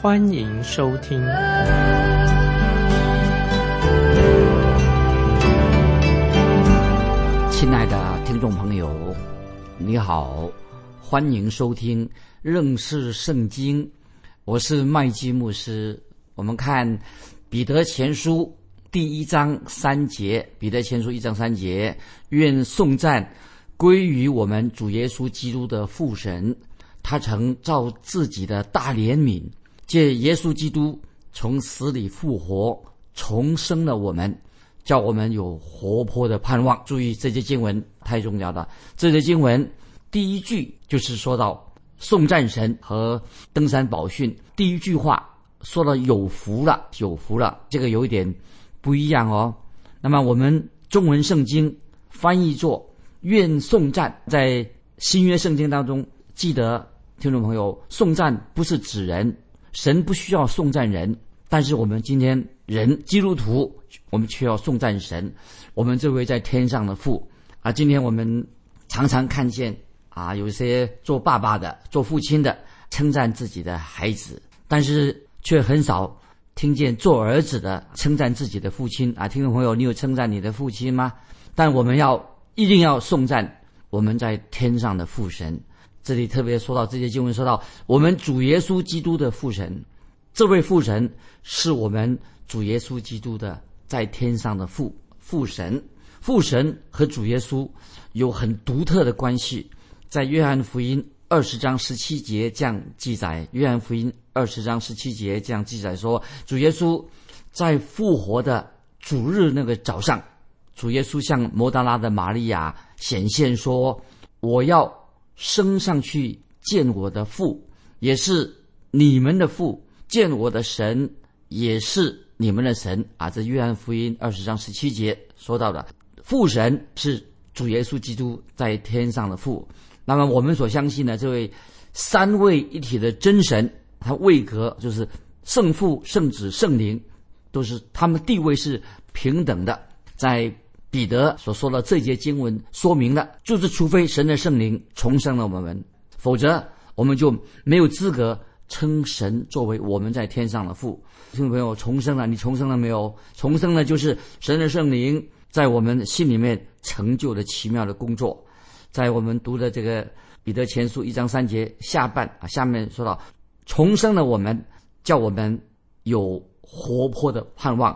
欢迎收听。亲爱的听众朋友，你好。欢迎收听认识圣经，我是麦基牧师。我们看彼得前书第一章三节，彼得前书一章三节，愿颂赞归于我们主耶稣基督的父神，他曾照自己的大怜悯，借耶稣基督从死里复活，重生了我们，叫我们有活泼的盼望。注意这些经文太重要了，这些经文。第一句就是说到颂战神和登山宝训，第一句话说到有福了，有福了，这个有一点不一样哦。那么我们中文圣经翻译作愿颂战，在新约圣经当中，记得听众朋友，颂战不是指人，神不需要颂战人，但是我们今天人基督徒，我们却要颂战神，我们这位在天上的父啊，今天我们常常看见。啊，有些做爸爸的、做父亲的称赞自己的孩子，但是却很少听见做儿子的称赞自己的父亲。啊，听众朋友，你有称赞你的父亲吗？但我们要一定要颂赞我们在天上的父神。这里特别说到这些经文，说到我们主耶稣基督的父神，这位父神是我们主耶稣基督的在天上的父父神。父神和主耶稣有很独特的关系。在约翰福音二十章十七节这样记载，约翰福音二十章十七节这样记载说，主耶稣在复活的主日那个早上，主耶稣向摩达拉的玛利亚显现说：“我要升上去见我的父，也是你们的父；见我的神，也是你们的神。”啊，这约翰福音二十章十七节说到的父神是主耶稣基督在天上的父。那么我们所相信的这位三位一体的真神，他位格就是圣父、圣子、圣灵，都是他们地位是平等的。在彼得所说的这节经文说明了，就是除非神的圣灵重生了我们，否则我们就没有资格称神作为我们在天上的父。听众朋友，重生了，你重生了没有？重生了就是神的圣灵在我们心里面成就了奇妙的工作。在我们读的这个彼得前书一章三节下半啊，下面说到重生了我们，叫我们有活泼的盼望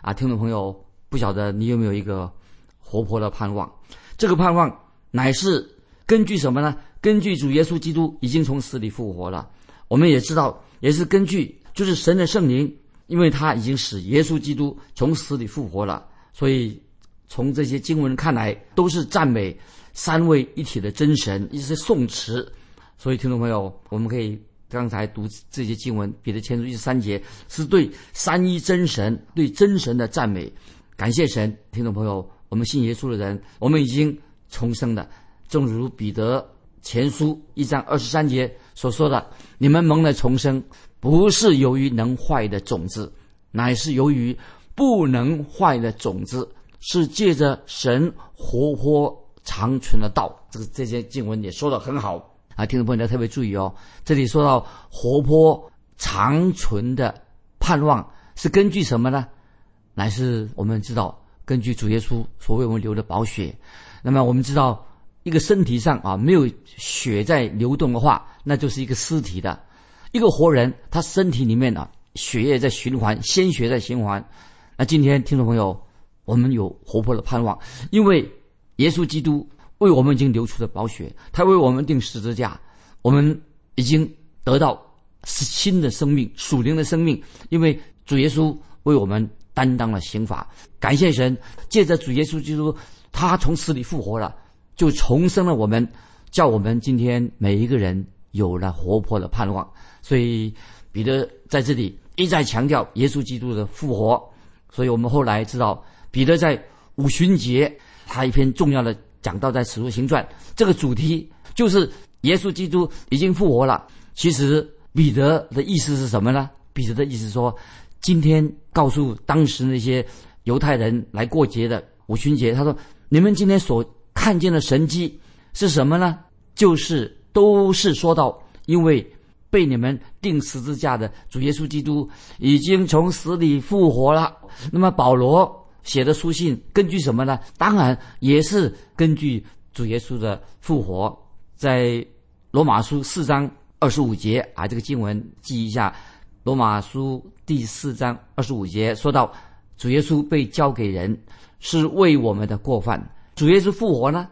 啊！听众朋友，不晓得你有没有一个活泼的盼望？这个盼望乃是根据什么呢？根据主耶稣基督已经从死里复活了。我们也知道，也是根据就是神的圣灵，因为他已经使耶稣基督从死里复活了，所以从这些经文看来，都是赞美。三位一体的真神，一些颂词，所以听众朋友，我们可以刚才读这些经文，彼得前书一三节，是对三一真神、对真神的赞美，感谢神。听众朋友，我们信耶稣的人，我们已经重生了，正如彼得前书一章二十三节所说的：“你们蒙了重生，不是由于能坏的种子，乃是由于不能坏的种子，是借着神活泼。”长存的道，这个这些经文也说的很好啊！听众朋友要特别注意哦。这里说到活泼长存的盼望是根据什么呢？乃是我们知道，根据主耶稣所为我们流的宝血。那么我们知道，一个身体上啊没有血在流动的话，那就是一个尸体的。一个活人，他身体里面啊血液在循环，鲜血在循环。那今天听众朋友，我们有活泼的盼望，因为。耶稣基督为我们已经流出了宝血，他为我们定十字架，我们已经得到新的生命、属灵的生命。因为主耶稣为我们担当了刑罚，感谢神，借着主耶稣基督，他从死里复活了，就重生了我们，叫我们今天每一个人有了活泼的盼望。所以彼得在这里一再强调耶稣基督的复活。所以我们后来知道，彼得在五旬节他一篇重要的讲到在《使徒行传》这个主题就是耶稣基督已经复活了。其实彼得的意思是什么呢？彼得的意思说，今天告诉当时那些犹太人来过节的五旬节，他说：“你们今天所看见的神迹是什么呢？就是都是说到，因为被你们钉十字架的主耶稣基督已经从死里复活了。那么保罗写的书信根据什么呢？当然也是根据主耶稣的复活，在罗马书四章。”二十五节啊，这个经文记一下，《罗马书》第四章二十五节说到，主耶稣被交给人，是为我们的过犯。主耶稣复活呢？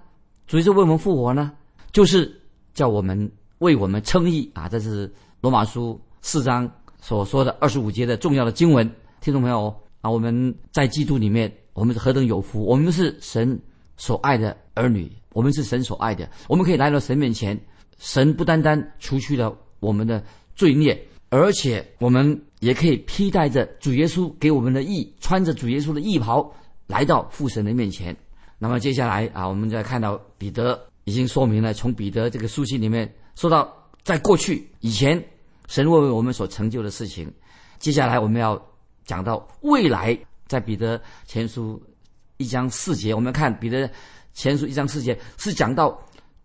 主耶稣为我们复活呢？就是叫我们为我们称义啊！这是《罗马书》四章所说的二十五节的重要的经文。听众朋友啊，我们在基督里面，我们是何等有福！我们是神所爱的儿女，我们是神所爱的，我们可以来到神面前。神不单单除去了我们的罪孽，而且我们也可以披戴着主耶稣给我们的义，穿着主耶稣的义袍来到父神的面前。那么接下来啊，我们再看到彼得已经说明了，从彼得这个书信里面说到，在过去以前，神为我们所成就的事情。接下来我们要讲到未来，在彼得前书一章四节，我们看彼得前书一章四节是讲到。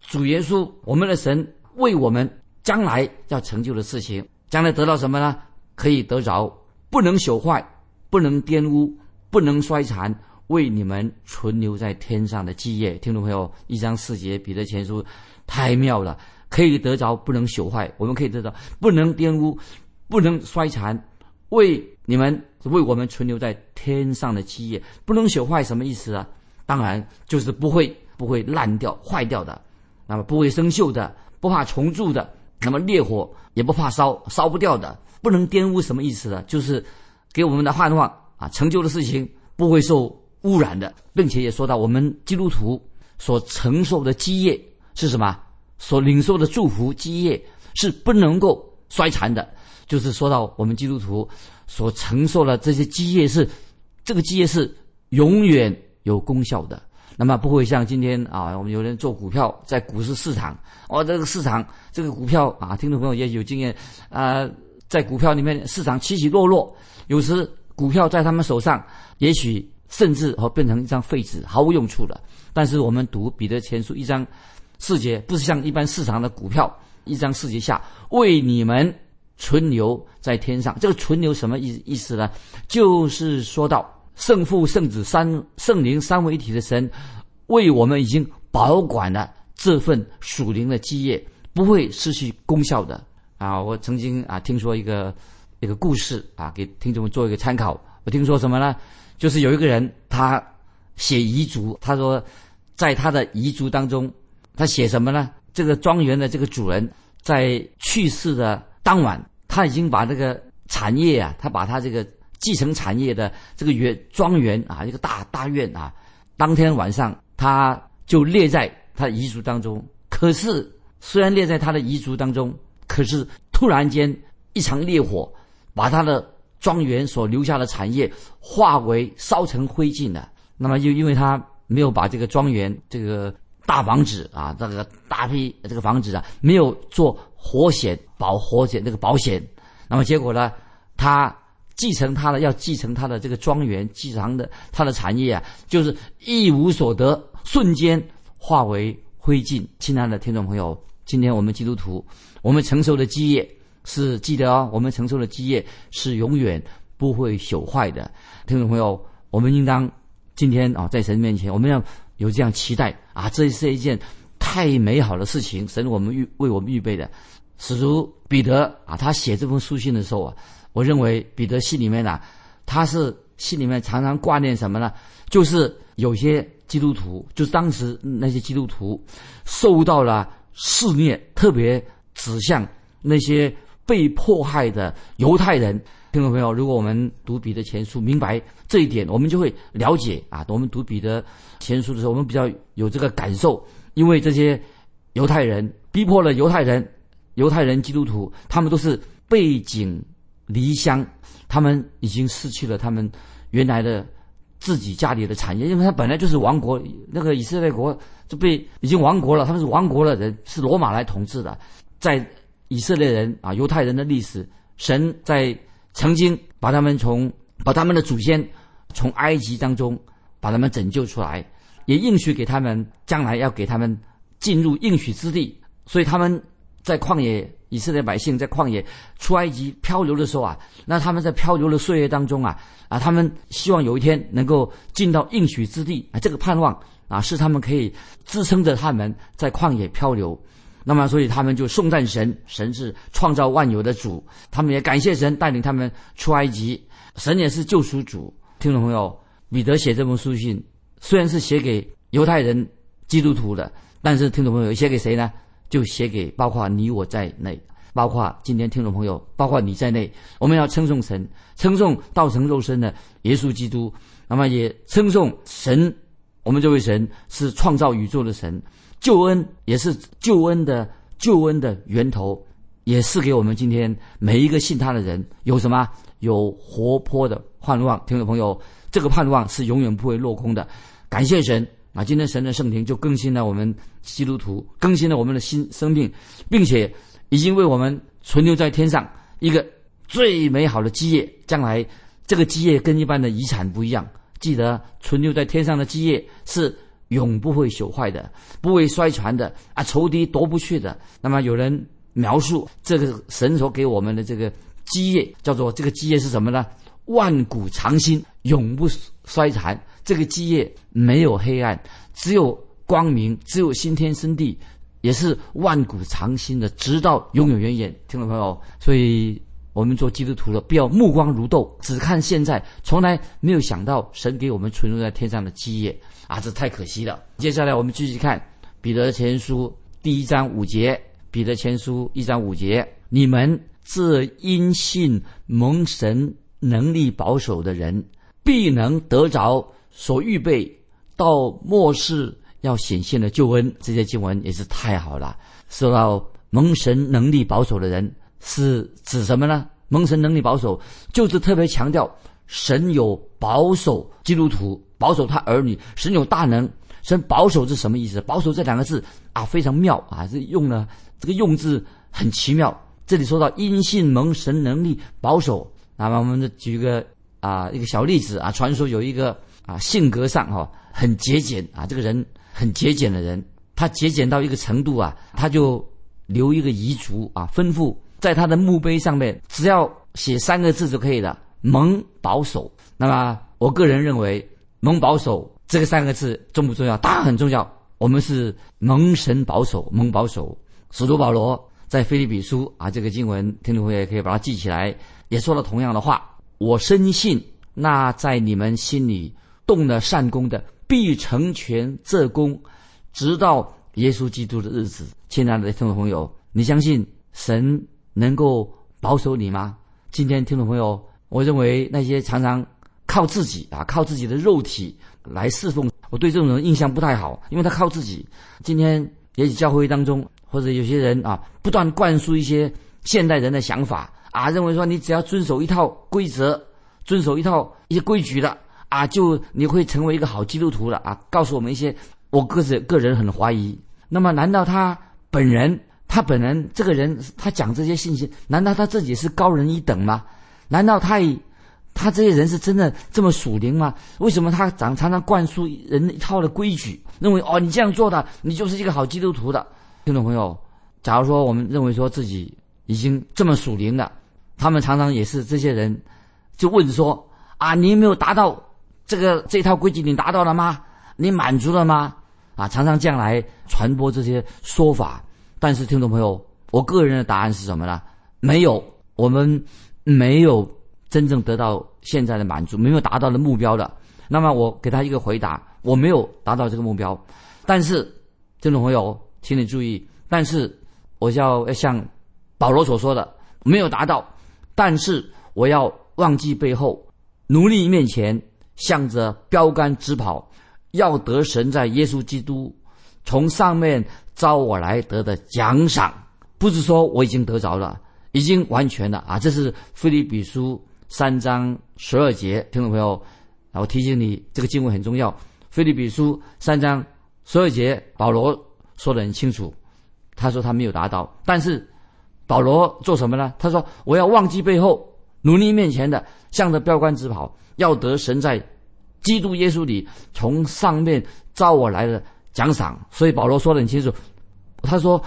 主耶稣，我们的神为我们将来要成就的事情，将来得到什么呢？可以得着不能朽坏、不能玷污、不能衰残，为你们存留在天上的基业。听众朋友，一章四节彼得前书太妙了，可以得着不能朽坏，我们可以得到不能玷污、不能衰残，为你们为我们存留在天上的基业。不能朽坏什么意思啊？当然就是不会不会烂掉、坏掉的。那么不会生锈的，不怕虫蛀的，那么烈火也不怕烧，烧不掉的，不能玷污，什么意思呢？就是给我们的盼望啊，成就的事情不会受污染的，并且也说到我们基督徒所承受的基业是什么？所领受的祝福基业是不能够衰残的，就是说到我们基督徒所承受的这些基业是，这个基业是永远有功效的。那么不会像今天啊，我们有人做股票，在股市市场，哦，这个市场这个股票啊，听众朋友也有经验啊，在股票里面市场起起落落，有时股票在他们手上，也许甚至哦变成一张废纸，毫无用处了。但是我们读彼得前书一章四节，不是像一般市场的股票，一章四节下为你们存留在天上。这个存留什么意意思呢？就是说到。圣父、圣子、三圣灵三位一体的神，为我们已经保管了这份属灵的基业，不会失去功效的啊！我曾经啊听说一个一个故事啊，给听众们做一个参考。我听说什么呢？就是有一个人他写遗嘱，他说在他的遗嘱当中，他写什么呢？这个庄园的这个主人在去世的当晚，他已经把这个产业啊，他把他这个。继承产业的这个园庄园啊，一个大大院啊，当天晚上他就列在他的遗嘱当中。可是虽然列在他的遗嘱当中，可是突然间一场烈火把他的庄园所留下的产业化为烧成灰烬了。那么又因为他没有把这个庄园这个大房子啊，这个大批这个房子啊，没有做火险保火险这个保险，那么结果呢，他。继承他的要继承他的这个庄园，继承的他的产业啊，就是一无所得，瞬间化为灰烬。亲爱的听众朋友，今天我们基督徒，我们承受的基业是记得哦，我们承受的基业是永远不会朽坏的。听众朋友，我们应当今天啊，在神面前，我们要有这样期待啊，这是一件太美好的事情，神我们预为我们预备的。使徒彼得啊，他写这封书信的时候啊。我认为彼得心里面呢，他是心里面常常挂念什么呢？就是有些基督徒，就是当时那些基督徒受到了肆虐，特别指向那些被迫害的犹太人。听众朋友，如果我们读彼得前书，明白这一点，我们就会了解啊。我们读彼得前书的时候，我们比较有这个感受，因为这些犹太人逼迫了犹太人，犹太人基督徒，他们都是背井。离乡，他们已经失去了他们原来的自己家里的产业，因为他本来就是王国，那个以色列国就被已经亡国了，他们是亡国的人，是罗马来统治的，在以色列人啊犹太人的历史，神在曾经把他们从把他们的祖先从埃及当中把他们拯救出来，也应许给他们将来要给他们进入应许之地，所以他们在旷野。以色列百姓在旷野出埃及漂流的时候啊，那他们在漂流的岁月当中啊，啊，他们希望有一天能够进到应许之地啊，这个盼望啊，是他们可以支撑着他们在旷野漂流。那么，所以他们就颂赞神，神是创造万有的主，他们也感谢神带领他们出埃及，神也是救赎主。听众朋友，彼得写这封书信，虽然是写给犹太人、基督徒的，但是听众朋友写给谁呢？就写给包括你我在内，包括今天听众朋友，包括你在内，我们要称颂神，称颂道成肉身的耶稣基督，那么也称颂神，我们这位神是创造宇宙的神，救恩也是救恩的救恩的源头，也是给我们今天每一个信他的人有什么有活泼的盼望。听众朋友，这个盼望是永远不会落空的，感谢神。啊，今天神的圣灵就更新了我们基督徒，更新了我们的新生命，并且已经为我们存留在天上一个最美好的基业。将来这个基业跟一般的遗产不一样，记得存留在天上的基业是永不会朽坏的，不会衰传的啊，仇敌夺不去的。那么有人描述这个神所给我们的这个基业，叫做这个基业是什么呢？万古长新，永不衰残。这个基业没有黑暗，只有光明，只有新天新地，也是万古长新的，直到永永远远。听众朋友，所以我们做基督徒的，不要目光如豆，只看现在，从来没有想到神给我们存留在天上的基业啊，这太可惜了。接下来我们继续看彼得前书第一章五节，彼得前书一章五节，你们这因信蒙神能力保守的人，必能得着。所预备到末世要显现的救恩，这些经文也是太好了。受到蒙神能力保守的人是指什么呢？蒙神能力保守就是特别强调神有保守基督徒，保守他儿女。神有大能，神保守是什么意思？保守这两个字啊，非常妙啊，是用了这个用字很奇妙。这里说到因信蒙神能力保守，那么我们举个啊一个小例子啊，传说有一个。啊，性格上哈很节俭啊，这个人很节俭的人，他节俭到一个程度啊，他就留一个遗嘱啊，吩咐在他的墓碑上面只要写三个字就可以了，蒙保守。那么我个人认为，蒙保守这个三个字重不重要？当然很重要。我们是蒙神保守，蒙保守。使徒保罗在腓立比书啊，这个经文听众朋友也可以把它记起来，也说了同样的话。我深信那在你们心里。动了善功的，必成全这功，直到耶稣基督的日子。亲爱的听众朋友，你相信神能够保守你吗？今天听众朋友，我认为那些常常靠自己啊，靠自己的肉体来侍奉，我对这种人印象不太好，因为他靠自己。今天也许教会当中，或者有些人啊，不断灌输一些现代人的想法啊，认为说你只要遵守一套规则，遵守一套一些规矩的。啊，就你会成为一个好基督徒了啊！告诉我们一些，我个子个人很怀疑。那么，难道他本人，他本人这个人，他讲这些信息，难道他自己是高人一等吗？难道他，他这些人是真的这么属灵吗？为什么他常常常灌输人一套的规矩，认为哦，你这样做的，你就是一个好基督徒的？听众朋友，假如说我们认为说自己已经这么属灵了，他们常常也是这些人，就问说啊，你有没有达到？这个这套规矩你达到了吗？你满足了吗？啊，常常这样来传播这些说法。但是听众朋友，我个人的答案是什么呢？没有，我们没有真正得到现在的满足，没有达到的目标的。那么我给他一个回答：我没有达到这个目标。但是听众朋友，请你注意，但是我要要像保罗所说的，没有达到，但是我要忘记背后，努力面前。向着标杆直跑，要得神在耶稣基督从上面招我来得的奖赏。不是说我已经得着了，已经完全了啊！这是菲利比书三章十二节，听众朋友，我提醒你，这个经文很重要。菲利比书三章十二节，保罗说的很清楚，他说他没有达到，但是保罗做什么呢？他说我要忘记背后，努力面前的，向着标杆直跑，要得神在基督耶稣里从上面招我来的奖赏。所以保罗说的很清楚，他说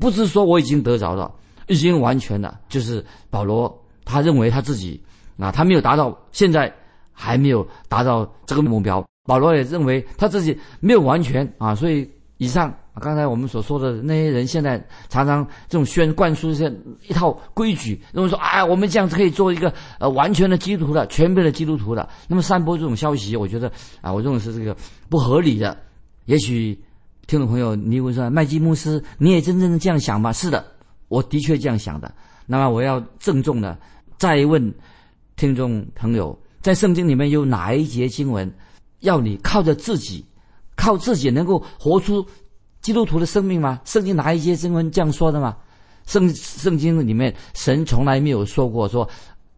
不是说我已经得着了。已经完全了，就是保罗他认为他自己啊，他没有达到，现在还没有达到这个目标。保罗也认为他自己没有完全啊，所以以上刚才我们所说的那些人，现在常常这种宣灌输一些一套规矩，认为说啊，我们这样子可以做一个呃完全的基督徒的，全面的基督徒的。那么散播这种消息，我觉得啊，我认为是这个不合理的。也许听众朋友，你会说麦基牧师，你也真正的这样想吗？是的。我的确这样想的。那么我要郑重的再问听众朋友，在圣经里面有哪一节经文要你靠着自己，靠自己能够活出基督徒的生命吗？圣经哪一些经文这样说的吗？圣圣经里面神从来没有说过说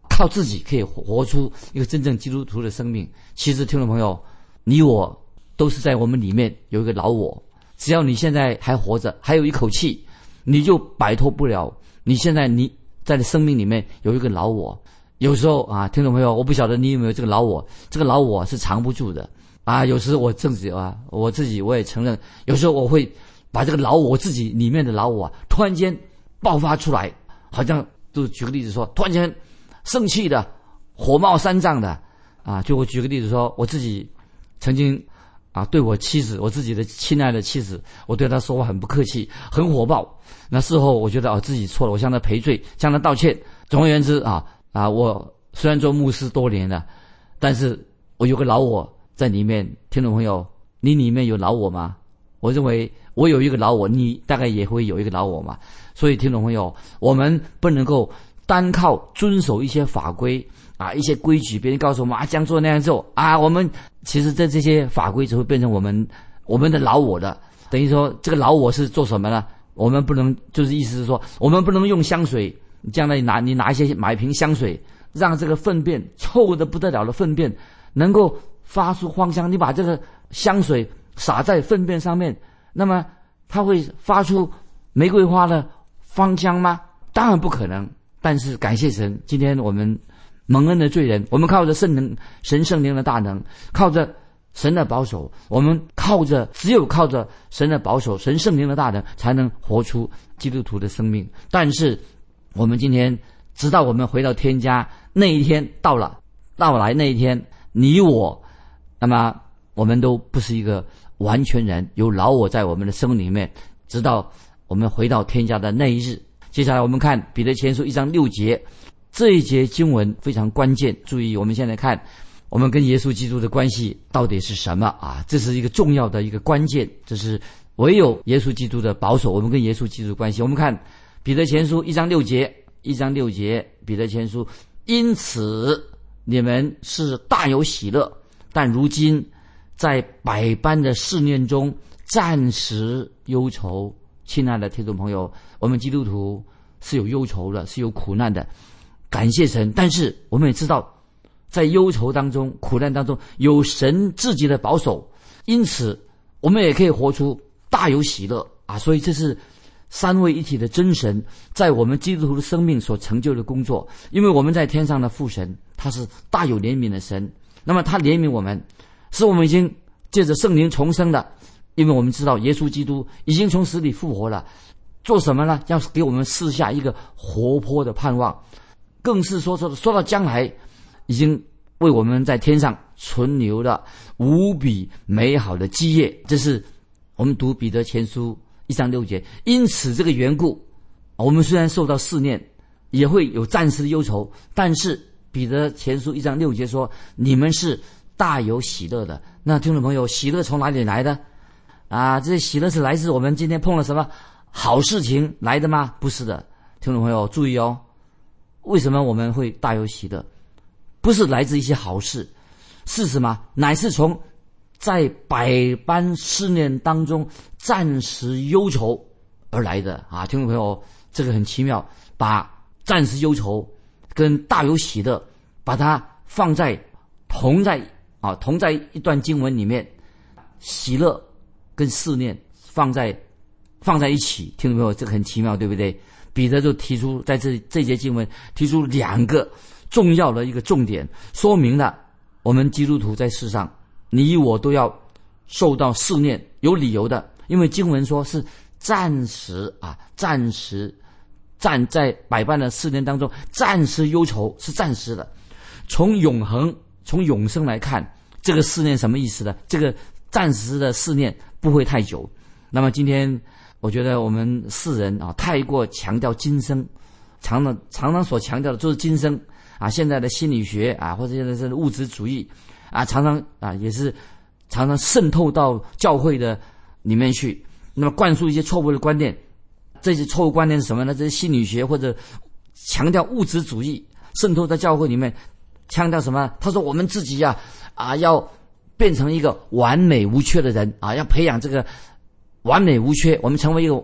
靠自己可以活出一个真正基督徒的生命。其实听众朋友，你我都是在我们里面有一个老我，只要你现在还活着，还有一口气。你就摆脱不了。你现在你在你生命里面有一个老我，有时候啊，听众朋友，我不晓得你有没有这个老我，这个老我是藏不住的啊。有时我自己啊，我自己我也承认，有时候我会把这个老我自己里面的老我啊突然间爆发出来，好像就举个例子说，突然间生气的、火冒三丈的啊。就我举个例子说，我自己曾经。啊，对我妻子，我自己的亲爱的妻子，我对她说话很不客气，很火爆。那事后我觉得啊，自己错了，我向她赔罪，向她道歉。总而言之啊啊，我虽然做牧师多年了，但是我有个老我在里面。听众朋友，你里面有老我吗？我认为我有一个老我，你大概也会有一个老我嘛。所以听众朋友，我们不能够单靠遵守一些法规。啊，一些规矩，别人告诉我们啊，这样做那样做啊，我们其实这这些法规只会变成我们我们的老我的，等于说这个老我是做什么呢？我们不能就是意思是说，我们不能用香水，将来拿你拿一些买瓶香水，让这个粪便臭的不得了的粪便能够发出芳香，你把这个香水洒在粪便上面，那么它会发出玫瑰花的芳香吗？当然不可能。但是感谢神，今天我们。蒙恩的罪人，我们靠着圣灵、神圣灵的大能，靠着神的保守，我们靠着只有靠着神的保守、神圣灵的大能，才能活出基督徒的生命。但是，我们今天直到我们回到天家那一天到了，到来那一天，你我，那么我们都不是一个完全人，有老我在我们的生命里面，直到我们回到天家的那一日。接下来我们看彼得前书一章六节。这一节经文非常关键，注意，我们现在看，我们跟耶稣基督的关系到底是什么啊？这是一个重要的一个关键，这是唯有耶稣基督的保守，我们跟耶稣基督的关系。我们看彼得前书一章六节，一章六节，彼得前书，因此你们是大有喜乐，但如今在百般的试炼中暂时忧愁。亲爱的听众朋友，我们基督徒是有忧愁的，是有苦难的。感谢神，但是我们也知道，在忧愁当中、苦难当中，有神自己的保守，因此我们也可以活出大有喜乐啊！所以这是三位一体的真神在我们基督徒的生命所成就的工作。因为我们在天上的父神，他是大有怜悯的神，那么他怜悯我们，是我们已经借着圣灵重生的，因为我们知道耶稣基督已经从死里复活了，做什么呢？要给我们赐下一个活泼的盼望。更是说说说到将来，已经为我们在天上存留了无比美好的基业。这是我们读彼得前书一章六节。因此这个缘故，我们虽然受到试炼，也会有暂时的忧愁。但是彼得前书一章六节说：“你们是大有喜乐的。”那听众朋友，喜乐从哪里来的？啊，这喜乐是来自我们今天碰了什么好事情来的吗？不是的，听众朋友注意哦。为什么我们会大有喜乐？不是来自一些好事，是什么？乃是从在百般思念当中暂时忧愁而来的啊！听众朋友，这个很奇妙，把暂时忧愁跟大有喜乐，把它放在同在啊同在一段经文里面，喜乐跟思念放在放在一起，听懂没有？这个很奇妙，对不对？彼得就提出在这这节经文提出两个重要的一个重点，说明了我们基督徒在世上，你我都要受到试炼，有理由的，因为经文说是暂时啊，暂时。站在百般的试炼当中，暂时忧愁是暂时的。从永恒、从永生来看，这个试炼什么意思呢？这个暂时的试炼不会太久。那么今天，我觉得我们世人啊，太过强调今生，常常常常所强调的就是今生啊。现在的心理学啊，或者现在是物质主义啊，常常啊也是常常渗透到教会的里面去，那么灌输一些错误的观念。这些错误观念是什么呢？这些心理学或者强调物质主义渗透在教会里面，强调什么？他说我们自己呀啊要变成一个完美无缺的人啊，要培养这个完美无缺，我们成为一个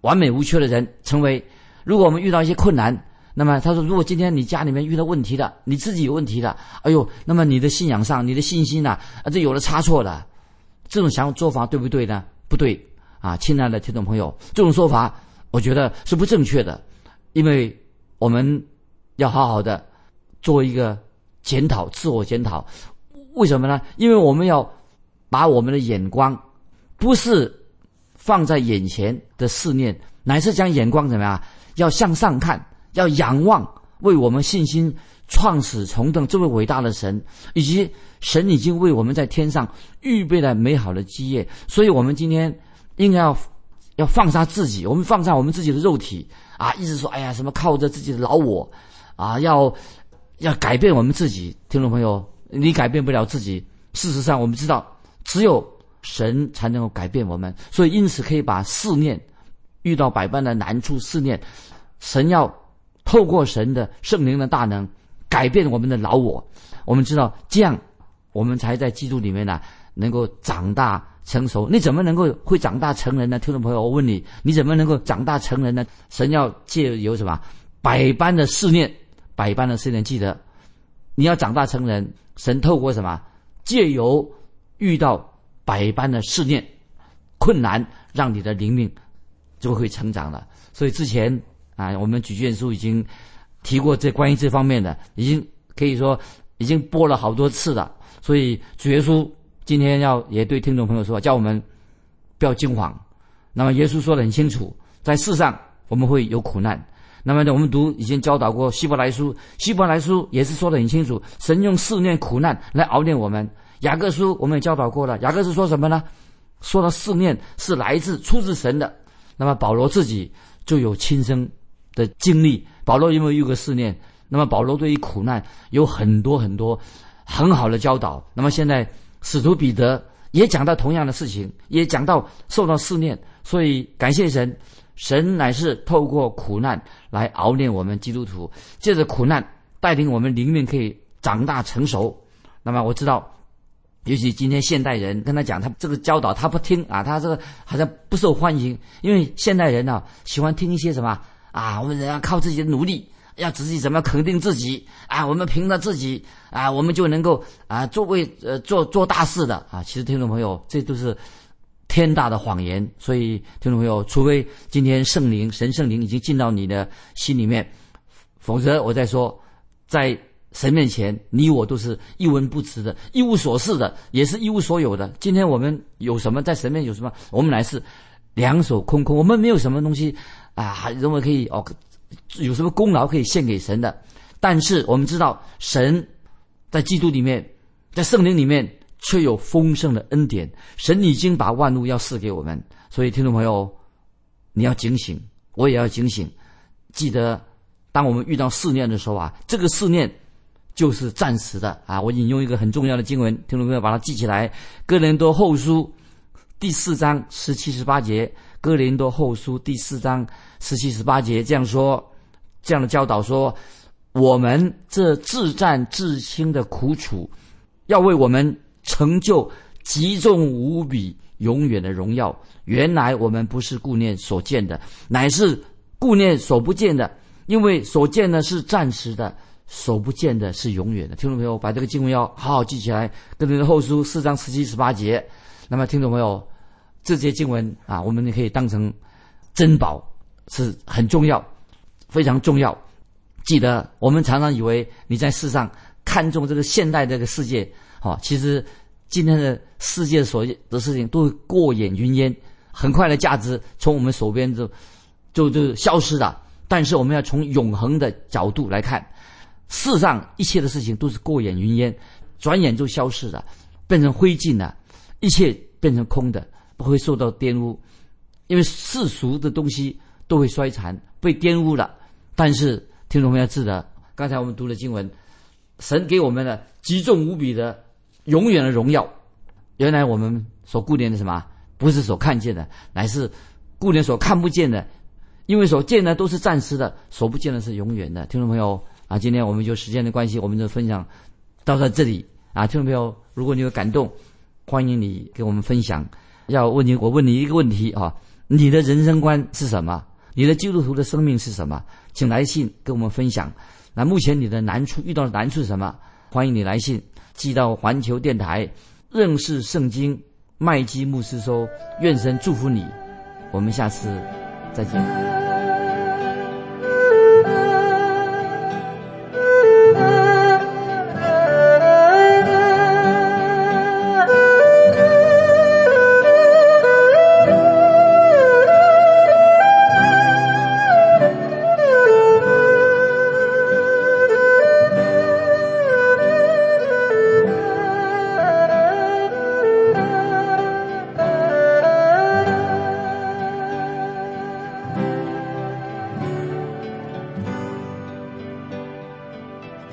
完美无缺的人。成为如果我们遇到一些困难，那么他说，如果今天你家里面遇到问题了，你自己有问题了，哎呦，那么你的信仰上、你的信心呐啊，这有了差错了，这种想法做法对不对呢？不对啊，亲爱的听众朋友，这种说法。我觉得是不正确的，因为我们要好好的做一个检讨，自我检讨。为什么呢？因为我们要把我们的眼光不是放在眼前的思念，乃是将眼光怎么样？要向上看，要仰望为我们信心创始重登这位伟大的神，以及神已经为我们在天上预备了美好的基业。所以，我们今天应该要。要放下自己，我们放下我们自己的肉体啊！一直说，哎呀，什么靠着自己的老我啊，要要改变我们自己。听众朋友，你改变不了自己。事实上，我们知道，只有神才能够改变我们。所以，因此可以把试炼遇到百般的难处，试炼神要透过神的圣灵的大能改变我们的老我。我们知道，这样我们才在基督里面呢，能够长大。成熟，你怎么能够会长大成人呢？听众朋友，我问你，你怎么能够长大成人呢？神要借由什么百般的试炼，百般的试炼，记得你要长大成人，神透过什么借由遇到百般的试炼、困难，让你的灵命就会成长了。所以之前啊，我们举荐书已经提过这关于这方面的，已经可以说已经播了好多次了。所以主耶稣。今天要也对听众朋友说，叫我们不要惊慌。那么耶稣说的很清楚，在世上我们会有苦难。那么呢，我们读已经教导过希伯来书，希伯来书也是说的很清楚，神用试炼苦难来熬炼我们。雅各书我们也教导过了，雅各是说什么呢？说到试炼是来自出自神的。那么保罗自己就有亲身的经历，保罗因为有个试炼，那么保罗对于苦难有很多很多很好的教导。那么现在。使徒彼得也讲到同样的事情，也讲到受到试炼，所以感谢神，神乃是透过苦难来熬炼我们基督徒，借着苦难带领我们灵命可以长大成熟。那么我知道，尤其今天现代人跟他讲他这个教导他不听啊，他这个好像不受欢迎，因为现代人呢喜欢听一些什么啊，我们人要靠自己的努力。要自己怎么肯定自己啊？我们凭着自己啊，我们就能够啊，做为呃做做大事的啊。其实听众朋友，这都是天大的谎言。所以听众朋友，除非今天圣灵神圣灵已经进到你的心里面，否则我再说，在神面前，你我都是一文不值的，一无所事的，也是一无所有的。今天我们有什么在神面有什么？我们乃是两手空空，我们没有什么东西啊，还认为可以哦。有什么功劳可以献给神的？但是我们知道，神在基督里面，在圣灵里面，却有丰盛的恩典。神已经把万物要赐给我们，所以听众朋友，你要警醒，我也要警醒。记得，当我们遇到试炼的时候啊，这个试炼就是暂时的啊。我引用一个很重要的经文，听众朋友把它记起来：哥林多后书第四章十七十八节。哥林多后书第四章十七十八节这样说，这样的教导说：我们这自战自轻的苦楚，要为我们成就极重无比、永远的荣耀。原来我们不是顾念所见的，乃是顾念所不见的。因为所见的是暂时的，所不见的是永远的。听众朋友，把这个经文要好好记起来。跟林的后书四章十七、十八节，那么听众朋友，这些经文啊，我们可以当成珍宝，是很重要，非常重要。记得，我们常常以为你在世上看重这个现代这个世界，好，其实今天的世界所的事情都会过眼云烟，很快的价值从我们手边就就就消失了。但是我们要从永恒的角度来看，世上一切的事情都是过眼云烟，转眼就消失了，变成灰烬了，一切变成空的，会受到玷污，因为世俗的东西都会衰残，被玷污了，但是。听众朋友，记得刚才我们读的经文，神给我们的极重无比的永远的荣耀。原来我们所顾念的什么，不是所看见的，乃是顾念所看不见的。因为所见的都是暂时的，所不见的是永远的。听众朋友啊，今天我们就时间的关系，我们就分享到在这里啊。听众朋友，如果你有感动，欢迎你给我们分享。要问你，我问你一个问题啊：你的人生观是什么？你的基督徒的生命是什么？请来信跟我们分享。那目前你的难处遇到的难处是什么？欢迎你来信寄到环球电台认识圣经麦基牧师说。愿神祝福你。我们下次再见。